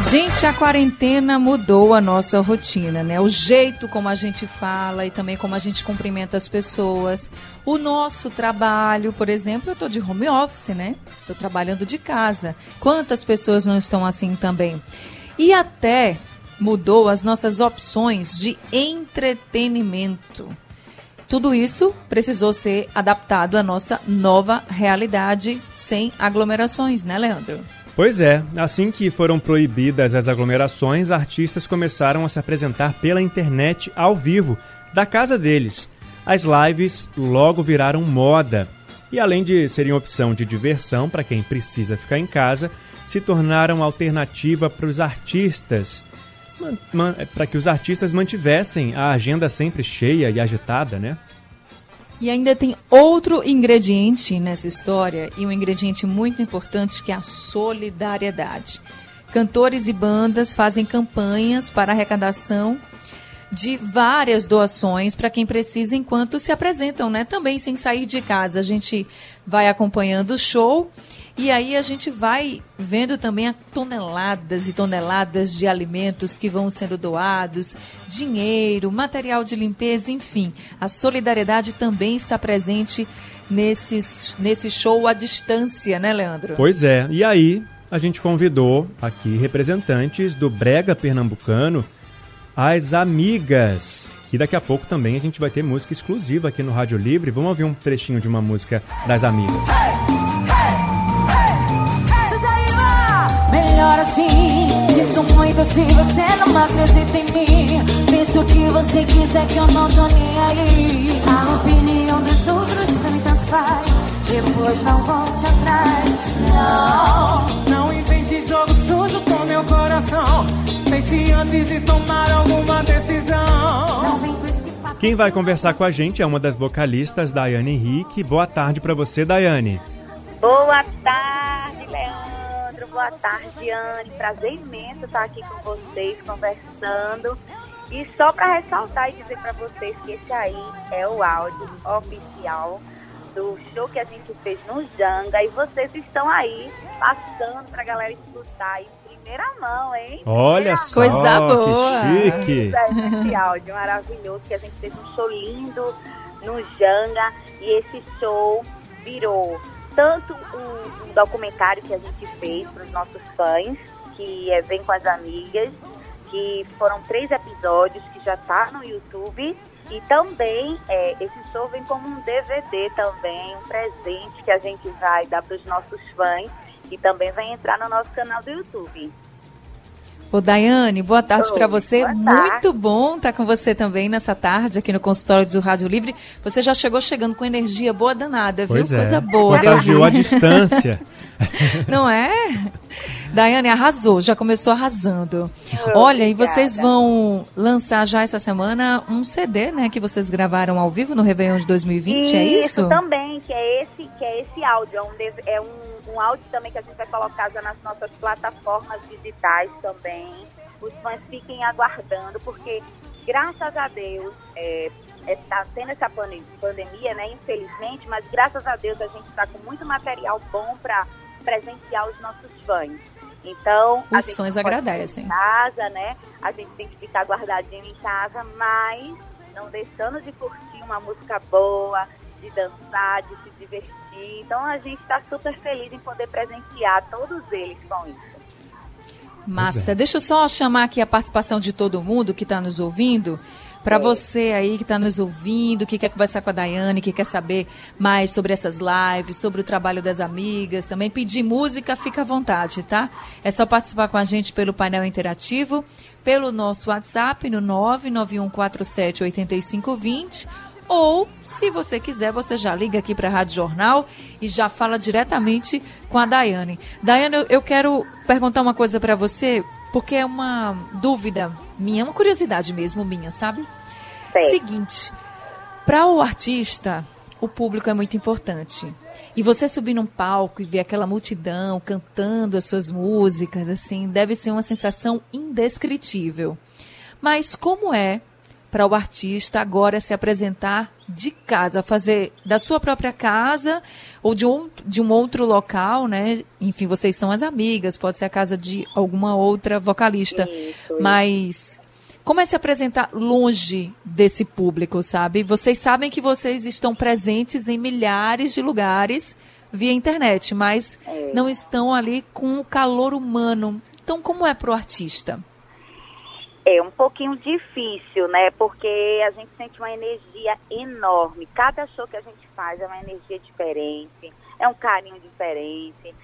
Gente, a quarentena mudou a nossa rotina, né? O jeito como a gente fala e também como a gente cumprimenta as pessoas. O nosso trabalho, por exemplo, eu estou de home office, né? Estou trabalhando de casa. Quantas pessoas não estão assim também? E até mudou as nossas opções de entretenimento. Tudo isso precisou ser adaptado à nossa nova realidade sem aglomerações, né, Leandro? Pois é, assim que foram proibidas as aglomerações, artistas começaram a se apresentar pela internet ao vivo, da casa deles. As lives logo viraram moda. E além de serem opção de diversão para quem precisa ficar em casa, se tornaram alternativa para os artistas, para que os artistas mantivessem a agenda sempre cheia e agitada, né? E ainda tem outro ingrediente nessa história, e um ingrediente muito importante que é a solidariedade. Cantores e bandas fazem campanhas para arrecadação de várias doações para quem precisa enquanto se apresentam, né? Também sem sair de casa. A gente vai acompanhando o show e aí a gente vai vendo também toneladas e toneladas de alimentos que vão sendo doados, dinheiro, material de limpeza, enfim. A solidariedade também está presente nesse, nesse show à distância, né, Leandro? Pois é. E aí a gente convidou aqui representantes do Brega Pernambucano, as amigas, que daqui a pouco também a gente vai ter música exclusiva aqui no Rádio Livre. Vamos ouvir um trechinho de uma música das amigas. melhor Se você não acredita em mim. O que você quiser que eu não tô nem aí. A opinião dos outros também tanto faz. Depois não volte atrás. Não, não invente jogo sujo com meu coração. Pense antes de tomar alguma decisão. Não vem com esse quem vai conversar com a gente é uma das vocalistas, Daiane Henrique. Boa tarde para você, Daiane. Boa tarde, boa tarde, Anne. Prazer imenso estar aqui com vocês, conversando. E só para ressaltar e dizer para vocês que esse aí é o áudio oficial do show que a gente fez no Janga. E vocês estão aí passando para a galera escutar em primeira mão, hein? Olha só, coisa boa! Que chique! Esse áudio maravilhoso que a gente fez um show lindo no Janga. E esse show virou tanto um, um documentário que a gente fez para os nossos fãs, que é Vem com as Amigas, que foram três episódios que já está no YouTube. E também é, esse show vem como um DVD também, um presente que a gente vai dar para os nossos fãs e também vai entrar no nosso canal do YouTube. Ô, Daiane, boa tarde para você. Muito bom estar tá com você também nessa tarde aqui no consultório do Rádio Livre. Você já chegou chegando com energia boa danada, viu? Pois é. Coisa é. boa. Contagiou a distância. Não é? Daiane arrasou, já começou arrasando. Oh, Olha, obrigada. e vocês vão lançar já essa semana um CD, né, que vocês gravaram ao vivo no Réveillon de 2020, isso, é isso? Isso também, que é esse, que é esse áudio, é um, é um, um áudio também que a gente vai colocar já nas nossas plataformas digitais também. Os fãs fiquem aguardando, porque graças a Deus, é, está tendo essa pandemia, né? Infelizmente, mas graças a Deus a gente está com muito material bom para presentear os nossos fãs. Então, os fãs agradecem. Em casa, né? A gente tem que ficar guardadinho em casa, mas não deixando de curtir uma música boa, de dançar, de se divertir. Então, a gente está super feliz em poder presentear todos eles com isso. Massa. É. Deixa eu só chamar aqui a participação de todo mundo que está nos ouvindo. Para você aí que está nos ouvindo, que quer conversar com a Daiane, que quer saber mais sobre essas lives, sobre o trabalho das amigas, também pedir música, fica à vontade, tá? É só participar com a gente pelo painel interativo, pelo nosso WhatsApp no 991478520 ou, se você quiser, você já liga aqui para a Rádio Jornal e já fala diretamente com a Daiane. Daiane, eu, quero perguntar uma coisa para você, porque é uma dúvida minha, uma curiosidade mesmo minha, sabe? Sei. Seguinte, para o artista, o público é muito importante. E você subir num palco e ver aquela multidão cantando as suas músicas, assim, deve ser uma sensação indescritível. Mas como é para o artista agora se apresentar de casa, fazer da sua própria casa ou de um, de um outro local, né? Enfim, vocês são as amigas, pode ser a casa de alguma outra vocalista. Isso, Mas como é se apresentar longe desse público, sabe? Vocês sabem que vocês estão presentes em milhares de lugares via internet, mas É. não estão ali com o calor humano. Então, como é para o artista? É um pouquinho difícil, né? Porque a gente sente uma energia enorme. Cada show que a gente faz é uma energia diferente, é um carinho diferente.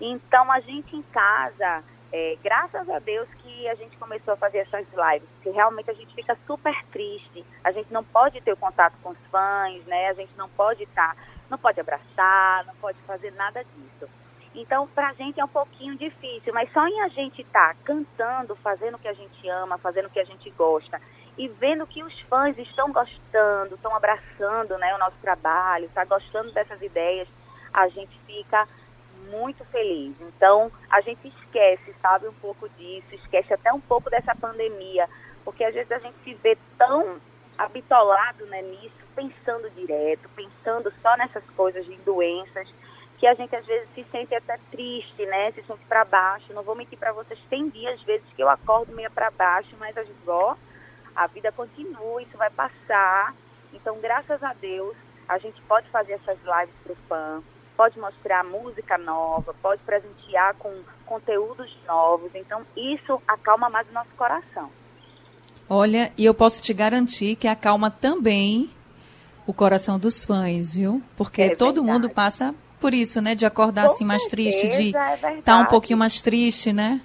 Então a gente em casa, é, graças a Deus que a gente começou a fazer essas lives, porque realmente a gente fica super triste. A gente não pode ter o contato com os fãs, né? A gente não pode estar, não pode abraçar, não pode fazer nada disso. Então, pra gente é um pouquinho difícil, mas só em a gente estar cantando, fazendo o que a gente ama, fazendo o que a gente gosta e vendo que os fãs estão gostando, estão abraçando né, o nosso trabalho, está gostando dessas ideias, a gente fica muito feliz. Então, a gente esquece, sabe, um pouco disso, esquece até um pouco dessa pandemia, porque às vezes a gente se vê tão habitolado né, nisso, pensando direto, pensando só nessas coisas de doenças, que a gente às vezes se sente até triste, né? Se sente para baixo. Não vou mentir para vocês, tem dias às vezes que eu acordo meio para baixo, mas a gente, ó, a vida continua, isso vai passar. Então, graças a Deus, a gente pode fazer essas lives para o fã, pode mostrar música nova, pode presentear com conteúdos novos. Então, isso acalma mais o nosso coração. Olha, e eu posso te garantir que acalma também o coração dos fãs, viu? Porque É todo verdade. mundo passa por isso, né? De acordar Com assim mais triste, de certeza, é estar um verdade. pouquinho mais triste, né?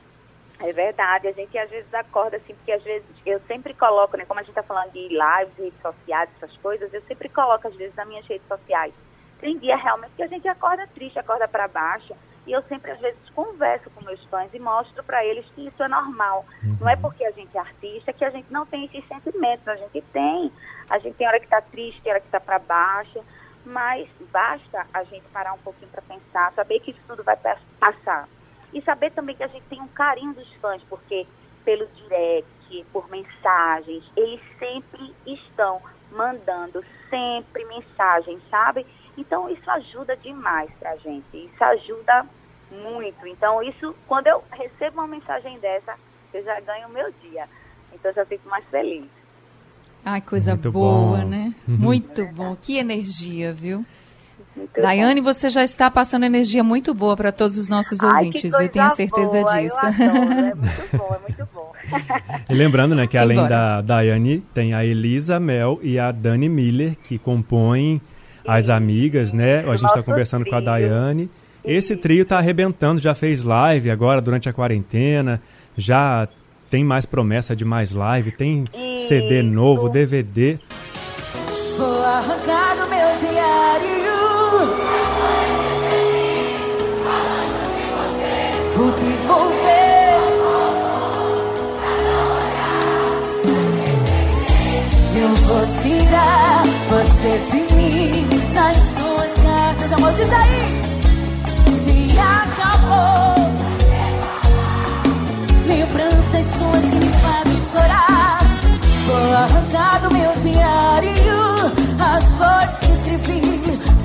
É verdade, a gente às vezes acorda assim, porque às vezes eu sempre coloco, né, como a gente está falando de lives, redes sociais, essas coisas, eu sempre coloco às vezes nas minhas redes sociais. Tem dia realmente que a gente acorda triste, acorda para baixo, e eu sempre às vezes converso com meus fãs e mostro para eles que isso é normal. Não é porque a gente é artista que a gente não tem esses sentimentos, a gente tem. A gente tem hora que está triste, tem hora que está para baixo, mas basta a gente parar um pouquinho para pensar, saber que isso tudo vai pa- passar. E saber também que a gente tem um carinho dos fãs, porque pelo direct, por mensagens, eles sempre estão mandando sempre mensagens, sabe? Então isso ajuda demais pra gente, isso ajuda muito. Então isso, quando eu recebo uma mensagem dessa, eu já ganho o meu dia. Então eu já fico mais feliz. Ai, coisa Muito boa, bom. né? Muito bom. Que energia, viu? Muito Daiane, você já está passando energia muito boa para todos os nossos Ai, ouvintes, viu? coisa Tenho certeza boa, disso. Eu adoro, é muito bom, é muito bom. E lembrando, né, que além Simbora. da Daiane, tem a Elisa Mel e a Dani Miller, que compõem as amigas, né? A gente está conversando com a trio. Daiane. Esse trio tá arrebentando, já fez live agora durante a quarentena, já tem mais promessa de mais live, tem CD Isso. novo, DVD. Vou arrancar do meu diário. Vou devolver. Eu vou tirar você de mim. Nas suas cartas, amor, diz aí. Se acabou. Lembranças que me fazem chorar. Vou arrancar do meu diário as flores que escrevi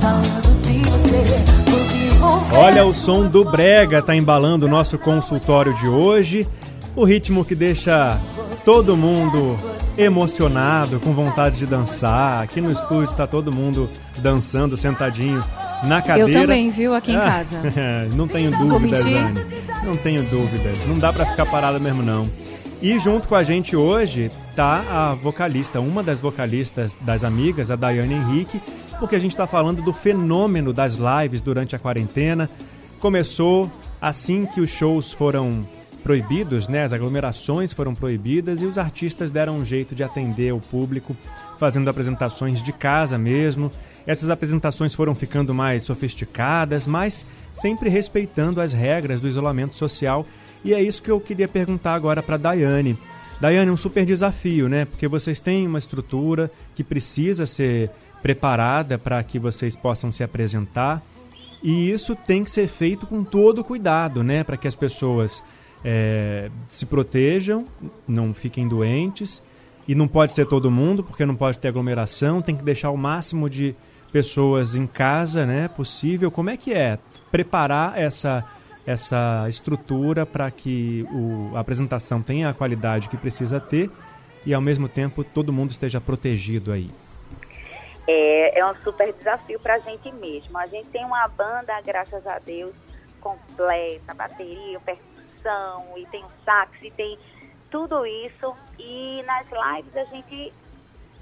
falando de você. Olha, o som do Brega tá embalando o nosso consultório de hoje. O ritmo que deixa todo mundo emocionado, com vontade de dançar. Aqui no estúdio tá todo mundo dançando sentadinho na Eu cadeira. também, viu, aqui em Ah, casa. não tenho Vou dúvidas? Anne. Não tenho dúvidas. Não dá pra ficar parada mesmo, não. E junto com a gente hoje tá a vocalista, uma das vocalistas das amigas, a Daiane Henrique, porque a gente está falando do fenômeno das lives durante a quarentena. Começou assim que os shows foram proibidos, né? As aglomerações foram proibidas e os artistas deram um jeito de atender o público, fazendo apresentações de casa mesmo. Essas apresentações foram ficando mais sofisticadas, mas sempre respeitando as regras do isolamento social. E é isso que eu queria perguntar agora para Daiane. Daiane, um super desafio, né? Porque vocês têm uma estrutura que precisa ser preparada para que vocês possam se apresentar. E isso tem que ser feito com todo cuidado, né? Para que as pessoas é, se protejam, não fiquem doentes. E não pode ser todo mundo, porque não pode ter aglomeração. Tem que deixar o máximo de pessoas em casa, né? Possível. Como é que é preparar essa essa estrutura para que o, a apresentação tenha a qualidade que precisa ter e ao mesmo tempo todo mundo esteja protegido aí? É, é um super desafio para a gente mesmo. A gente tem uma banda, graças a Deus, completa, bateria, percussão, e tem o sax, e tem tudo isso. E nas lives a gente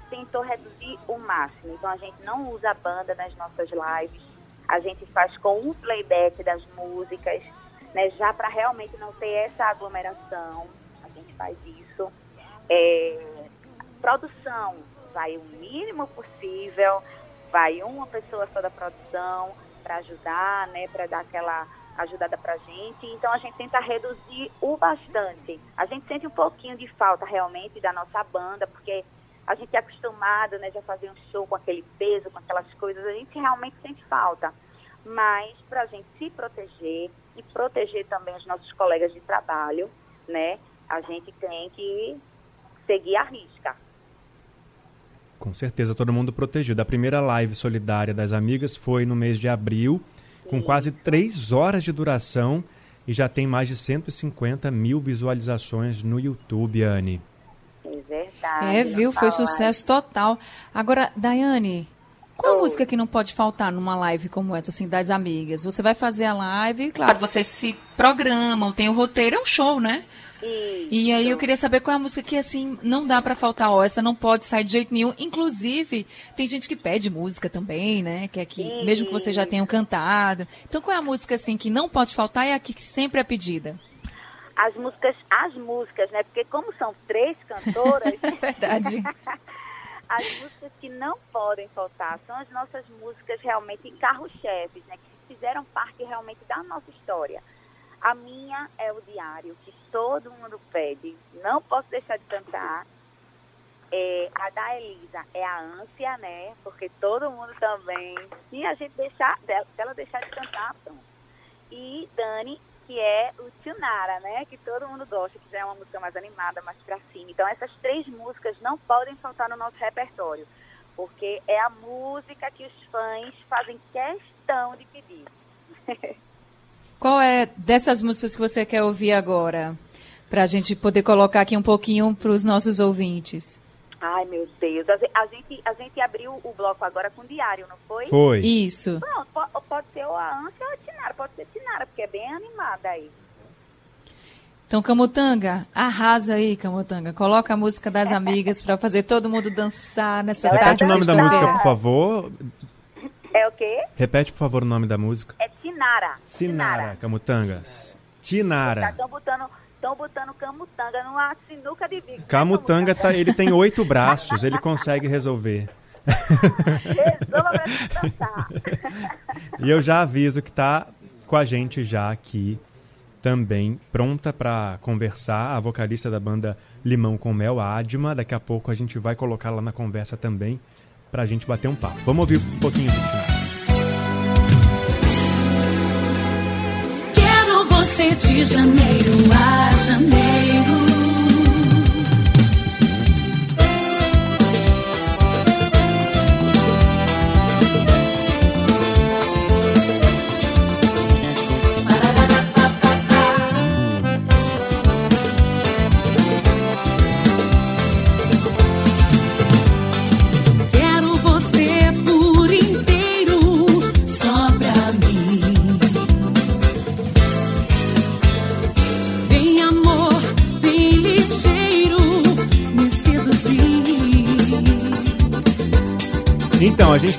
tentou reduzir o máximo. Então a gente não usa a banda nas nossas lives. A gente faz com um playback das músicas, né, já para realmente não ter essa aglomeração. A gente faz isso. É, produção, vai o mínimo possível, vai uma pessoa só da produção para ajudar, né, para dar aquela ajudada para gente. Então a gente tenta reduzir o bastante. A gente sente um pouquinho de falta realmente da nossa banda, porque a gente é acostumado, né, já fazer um show com aquele peso, com aquelas coisas, a gente realmente sente falta. Mas para a gente se proteger e proteger também os nossos colegas de trabalho, né, a gente tem que seguir a risca. Com certeza, todo mundo protegido. A primeira live solidária das amigas foi no mês de abril, Sim. com quase três horas de duração e já tem mais de 150 mil visualizações no YouTube, Anne. É verdade. É, viu? Foi sucesso total. Agora, Daiane, qual a música que não pode faltar numa live como essa, assim, das amigas? Você vai fazer a live, claro, vocês se programam, tem o roteiro, é um show, né? Isso. E aí eu queria saber qual é a música que, assim, não dá para faltar, ó, essa não pode sair de jeito nenhum. Inclusive, tem gente que pede música também, né? Que é que, mesmo que você já tenha cantado. Então, qual é a música, assim, que não pode faltar e a que sempre é pedida? As músicas, as músicas, né? Porque como são três cantoras... é verdade. as músicas que não podem faltar são as nossas músicas realmente carro-chefes, né? Que fizeram parte realmente da nossa história. A minha é o diário, que todo mundo pede. Não posso deixar de cantar. É, a da Elisa é a ânsia, né? Porque todo mundo também. Se a gente deixar, se ela deixar de cantar, pronto. E Dani, que é o Tunara, né? Que todo mundo gosta, que já é uma música mais animada, mais pra cima. Então essas três músicas não podem faltar no nosso repertório. Porque é a música que os fãs fazem questão de pedir. Qual é dessas músicas que você quer ouvir agora? Para a gente poder colocar aqui um pouquinho para os nossos ouvintes. Ai, meu Deus. A gente, a gente abriu o bloco agora com diário, não foi? Foi. Isso. Pronto, pode, ser a ânsia ou a Tinara. Pode ser Tinara, porque é bem animada aí. Então, Camutanga, arrasa aí, Camutanga. Coloca a música das amigas para fazer todo mundo dançar nessa Repete tarde. o nome da música, por favor. É o quê? Repete, por favor, o nome da música. É Sinara. Sinara, Camutangas. Tinara. Estão botando, estão botando camutanga numa sinuca de bico. Camutanga. Tá, ele tem oito braços, ele consegue resolver. E eu já aviso que está com a gente já aqui também, pronta para conversar, a vocalista da banda Limão com Mel, a Adma. Daqui a pouco a gente vai colocar lá na conversa também para a gente bater um papo. Vamos ouvir um pouquinho disso. 12 de janeiro. Mas...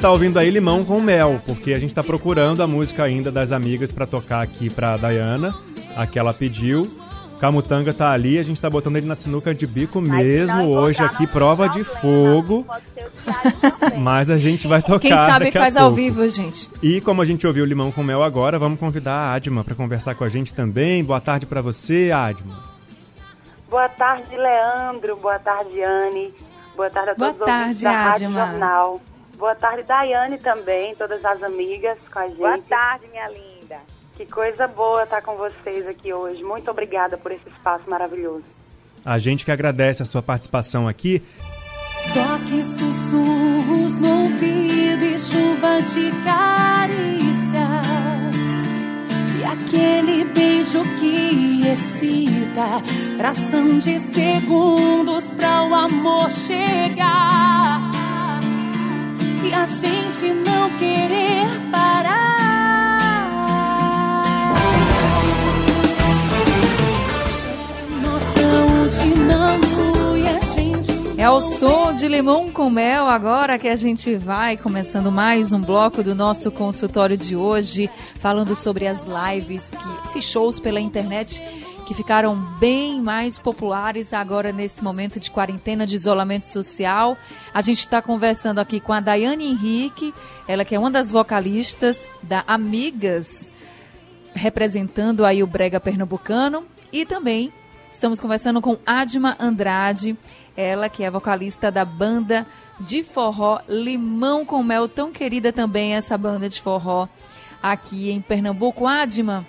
tá ouvindo aí Limão com Mel, porque a gente tá procurando a música ainda das amigas pra tocar aqui pra Dayana, a que ela pediu. Camutanga tá ali, a gente tá botando ele na sinuca de bico Mas mesmo hoje aqui, prova de problema, fogo. Mas a gente vai tocar Quem sabe daqui a faz ao vivo, gente. E como a gente ouviu Limão com Mel agora, vamos convidar a Adma para conversar com a gente também. Boa tarde para você, Adma. Boa tarde, Leandro. Boa tarde, Anne. Boa tarde a todos Boa tarde, da Rádio. Jornal. Boa tarde, Daiane também, todas as amigas com a gente. Boa tarde, minha linda. Que coisa boa estar com vocês aqui hoje. Muito obrigada por esse espaço maravilhoso. A gente que agradece a sua participação aqui. Toque sussurros no ouvido e chuva de carícias. E aquele beijo que excita, fração de segundos pra o amor chegar. A gente não querer parar. É o som de limão com mel agora que a gente vai começando mais um bloco do nosso consultório de hoje, falando sobre as lives, que esses shows pela internet que ficaram bem mais populares agora nesse momento de quarentena, de isolamento social. A gente está conversando aqui com a Daiane Henrique, ela que é uma das vocalistas da Amigas, representando aí o Brega Pernambucano, e também estamos conversando com Adma Andrade, ela que é vocalista da banda de forró Limão com Mel, tão querida também essa banda de forró aqui em Pernambuco. Adma,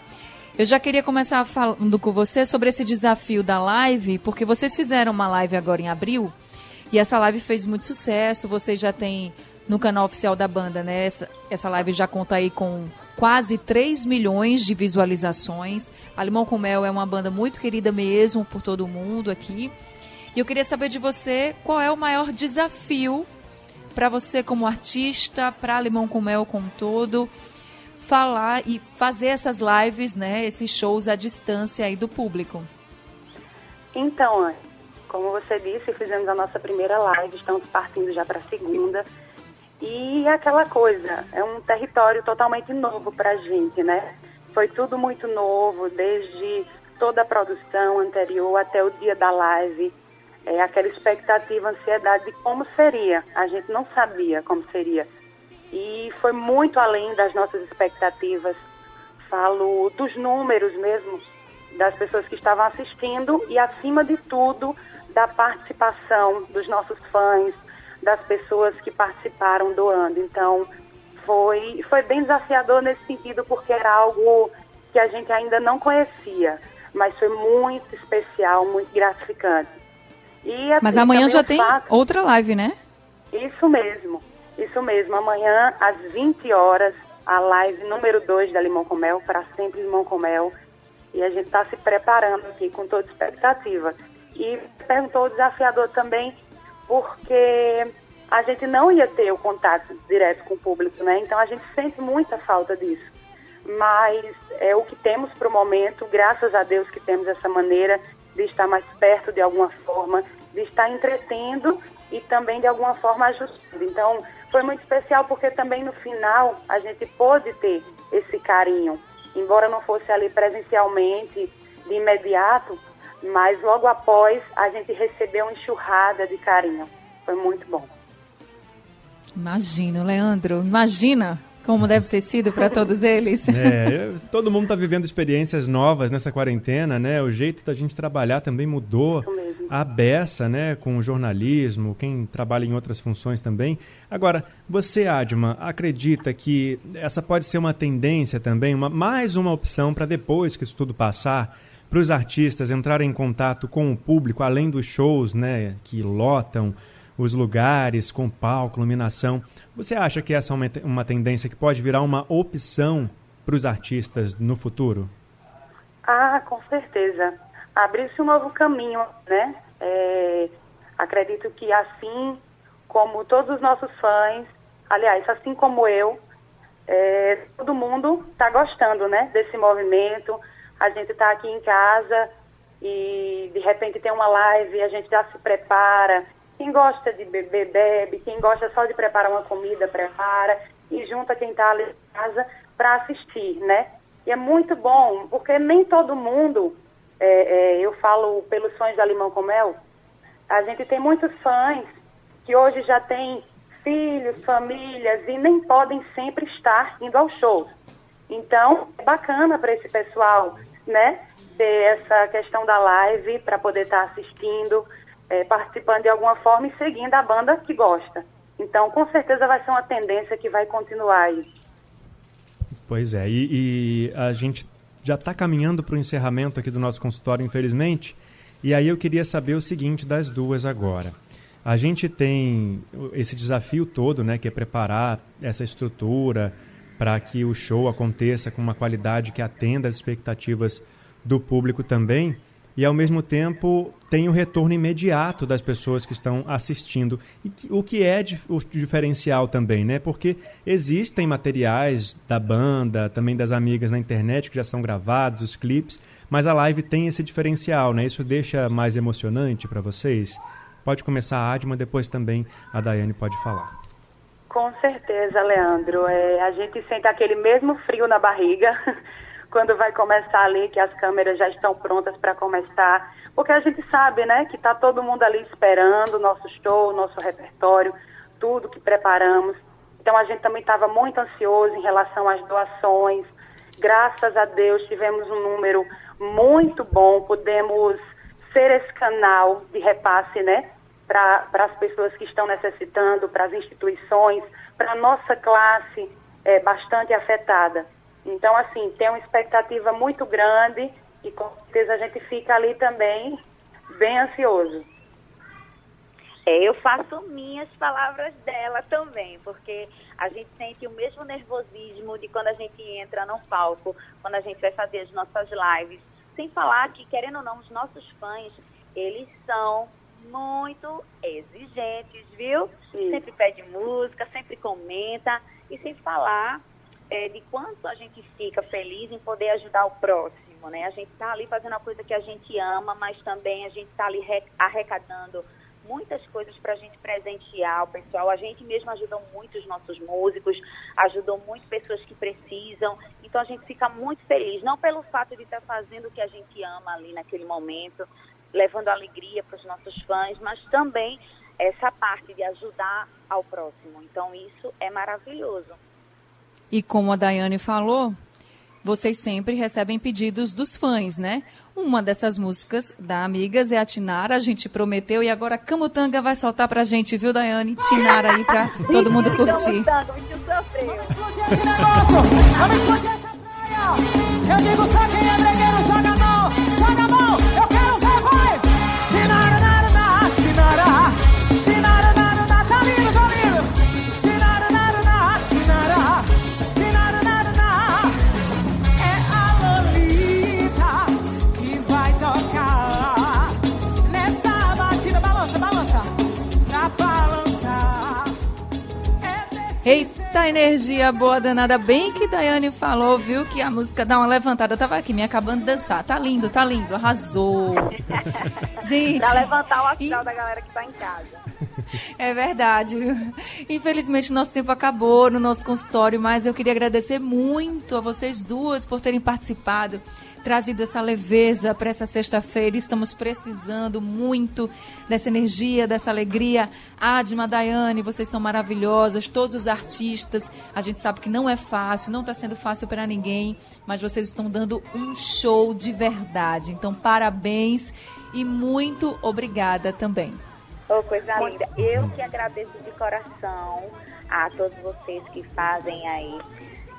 eu já queria começar falando com você sobre esse desafio da live, porque vocês fizeram uma live agora em abril e essa live fez muito sucesso. Vocês já têm no canal oficial da banda, né? Essa, essa live já conta aí com quase 3 milhões de visualizações. A Limão com Mel é uma banda muito querida mesmo por todo mundo aqui. E eu queria saber de você qual é o maior desafio para você como artista, para Limão com Mel como todo, falar e fazer essas lives, né, esses shows à distância aí do público. Então, como você disse, fizemos a nossa primeira live, estamos partindo já para a segunda. E aquela coisa, é um território totalmente novo para a gente, né? Foi tudo muito novo, desde toda a produção anterior até o dia da live. É aquela expectativa, ansiedade de como seria. A gente não sabia como seria. E foi muito além das nossas expectativas. Falo dos números mesmo, das pessoas que estavam assistindo e, acima de tudo, da participação dos nossos fãs, das pessoas que participaram doando. Então, foi, foi bem desafiador nesse sentido, porque era algo que a gente ainda não conhecia, mas foi muito especial, muito gratificante. E, assim, Mas amanhã já tem fato- outra live, né? Isso mesmo, isso mesmo. Amanhã, às 20 horas, a live número 2 da Limão com Mel, para sempre Limão com Mel. E a gente está se preparando aqui com toda expectativa. E perguntou o desafiador também, porque a gente não ia ter o contato direto com o público, né? Então a gente sente muita falta disso. Mas é o que temos para o momento, graças a Deus que temos essa maneira de estar mais perto de alguma forma, de estar entretendo e também de alguma forma ajustando. Então foi muito especial porque também no final a gente pôde ter esse carinho, embora não fosse ali presencialmente de imediato, mas logo após a gente recebeu uma enxurrada de carinho. Foi muito bom. Imagino, Leandro. Imagina como deve ter sido para todos eles. É, todo mundo está vivendo experiências novas nessa quarentena, né? O jeito da gente trabalhar também mudou. A beça, né, com o jornalismo, quem trabalha em outras funções também. Agora, você, Adma, acredita que essa pode ser uma tendência também, uma, mais uma opção para depois que isso tudo passar, para os artistas entrarem em contato com o público, além dos shows, né, que lotam os lugares com palco, iluminação. Você acha que essa é uma, tendência que pode virar uma opção para os artistas no futuro? Ah, com certeza. Abriu-se um novo caminho, né? É, acredito que assim como todos os nossos fãs, aliás, assim como eu, é, todo mundo está gostando, né? Desse movimento. A gente está aqui em casa e de repente tem uma live a gente já se prepara. Quem gosta de beber, bebe. Quem gosta só de preparar uma comida, prepara. E junta quem está ali em casa para assistir, né? E é muito bom, porque nem todo mundo, é, é, eu falo pelos fãs da Limão com Mel, a gente tem muitos fãs que hoje já têm filhos, famílias e nem podem sempre estar indo aos shows. Então, é bacana para esse pessoal, né? ter essa questão da live para poder estar tá assistindo, é, participando de alguma forma e seguindo a banda que gosta. Então, com certeza vai ser uma tendência que vai continuar aí. Pois é, e, e a gente já está caminhando para o encerramento aqui do nosso consultório, infelizmente. E aí eu queria saber o seguinte das duas agora. A gente tem esse desafio todo, né, que é preparar essa estrutura para que o show aconteça com uma qualidade que atenda às expectativas do público também e ao mesmo tempo tem o retorno imediato das pessoas que estão assistindo. E que, o que é o diferencial também, né? Porque existem materiais da banda, também das amigas na internet que já são gravados, os clipes, mas a live tem esse diferencial, né? Isso deixa mais emocionante para vocês? Pode começar a Adma, depois também a Daiane pode falar. Com certeza, Leandro. É, a gente sente aquele mesmo frio na barriga quando vai começar ali, que as câmeras já estão prontas para começar, porque a gente sabe, né, que está todo mundo ali esperando o nosso show, o nosso repertório, tudo que preparamos. Então a gente também estava muito ansioso em relação às doações. Graças a Deus tivemos um número muito bom, pudemos ser esse canal de repasse, né, para as pessoas que estão necessitando, para as instituições, para a nossa classe é, bastante afetada. Então, assim, tem uma expectativa muito grande e com certeza a gente fica ali também bem ansioso. É, eu faço minhas palavras dela também, porque a gente sente o mesmo nervosismo de quando a gente entra no palco, quando a gente vai fazer as nossas lives. Sem falar que, querendo ou não, os nossos fãs, eles são muito exigentes, viu? Sim. Sempre pede música, sempre comenta, e sem falar é, de quanto a gente fica feliz em poder ajudar o próximo, né? A gente está ali fazendo a coisa que a gente ama, mas também a gente está ali arrecadando muitas coisas para a gente presentear o pessoal. A gente mesmo ajudou muito os nossos músicos, ajudou muito pessoas que precisam. Então a gente fica muito feliz, não pelo fato de estar tá fazendo o que a gente ama ali naquele momento, levando alegria para os nossos fãs, mas também essa parte de ajudar ao próximo. Então isso é maravilhoso. E como a Daiane falou, vocês sempre recebem pedidos dos fãs, né? Uma dessas músicas da Amigas é a Tinara, a gente prometeu e agora a Camutanga vai soltar pra gente, viu, Daiane? Tinara aí pra todo mundo curtir. Eu digo quem Eita energia boa danada. Bem que Daiane falou, viu, que a música dá uma levantada. Eu tava aqui me acabando de dançar. Tá lindo, tá lindo. Arrasou. Gente. Pra levantar o astral e... da galera que tá em casa. É verdade. Infelizmente, nosso tempo acabou no nosso consultório, mas eu queria agradecer muito a vocês duas por terem participado trazido essa leveza para essa sexta-feira. Estamos precisando muito dessa energia, dessa alegria. Adma, Daiane, vocês são maravilhosas, todos os artistas. A gente sabe que não é fácil, não está sendo fácil para ninguém, mas vocês estão dando um show de verdade. Então, parabéns e muito obrigada também. Oh, coisa linda. Eu que agradeço de coração a todos vocês que fazem aí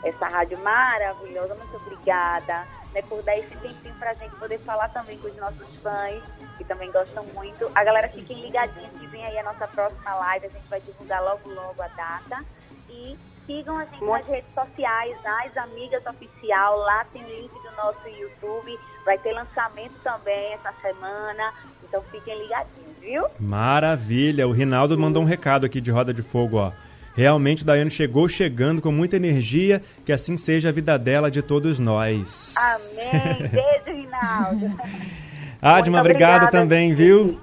essa rádio maravilhosa. Muito obrigada né, por dar esse tempinho para a gente poder falar também com os nossos fãs, que também gostam muito. A galera fiquem ligadinhos que vem aí a nossa próxima live. A gente vai divulgar logo, logo a data. E sigam a gente muito. nas redes sociais, as Amigas Oficial. Lá tem o link do nosso YouTube. Vai ter lançamento também essa semana. Então fiquem ligadinhos, viu? Maravilha! O Rinaldo mandou um recado aqui de Roda de Fogo, ó. Realmente, Daiane chegou chegando com muita energia, que assim seja a vida dela de todos nós. Amém. Beijo, Rinaldo. Adma, obrigado também, viu?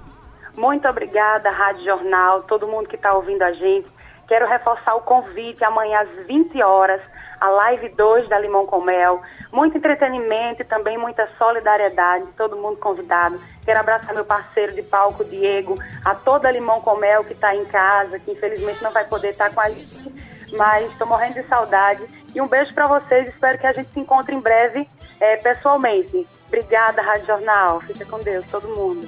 Muito obrigada, Rádio Jornal, todo mundo que está ouvindo a gente. Quero reforçar o convite amanhã às 20 horas a live 2 da Limão com Mel. Muito entretenimento e também muita solidariedade, todo mundo convidado. Quero abraçar meu parceiro de palco, Diego, a toda Limão com Mel que está em casa, que infelizmente não vai poder estar tá com a gente, mas estou morrendo de saudade. E um beijo para vocês, espero que a gente se encontre em breve é, pessoalmente. Obrigada, Rádio Jornal. Fica com Deus, todo mundo.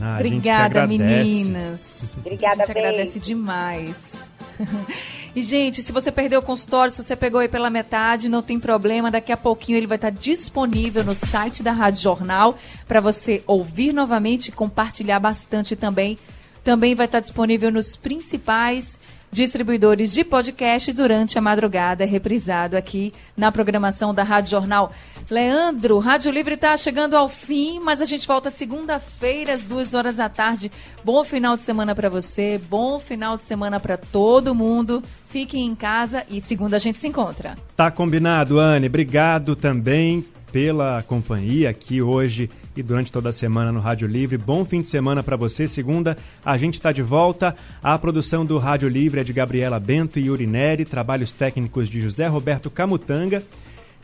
Ah, Obrigada, meninas. Obrigada, A gente agradece demais. E, gente, se você perdeu o consultório, se você pegou aí pela metade, não tem problema. Daqui a pouquinho ele vai estar disponível no site da Rádio Jornal para você ouvir novamente e compartilhar bastante também. Também vai estar disponível nos principais distribuidores de podcast durante a madrugada, reprisado aqui na programação da Rádio Jornal. Leandro, Rádio Livre está chegando ao fim, mas a gente volta segunda-feira às duas horas da tarde. Bom final de semana para você, bom final de semana para todo mundo. Fiquem em casa e segunda a gente se encontra. Tá combinado, Anne. Obrigado também pela companhia aqui hoje e durante toda a semana no Rádio Livre. Bom fim de semana para você. Segunda, a gente está de volta. A produção do Rádio Livre é de Gabriela Bento e Urineri, trabalhos técnicos de José Roberto Camutanga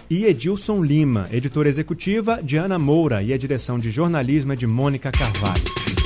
e Edilson Lima, editora executiva de Ana Moura e a direção de jornalismo é de Mônica Carvalho.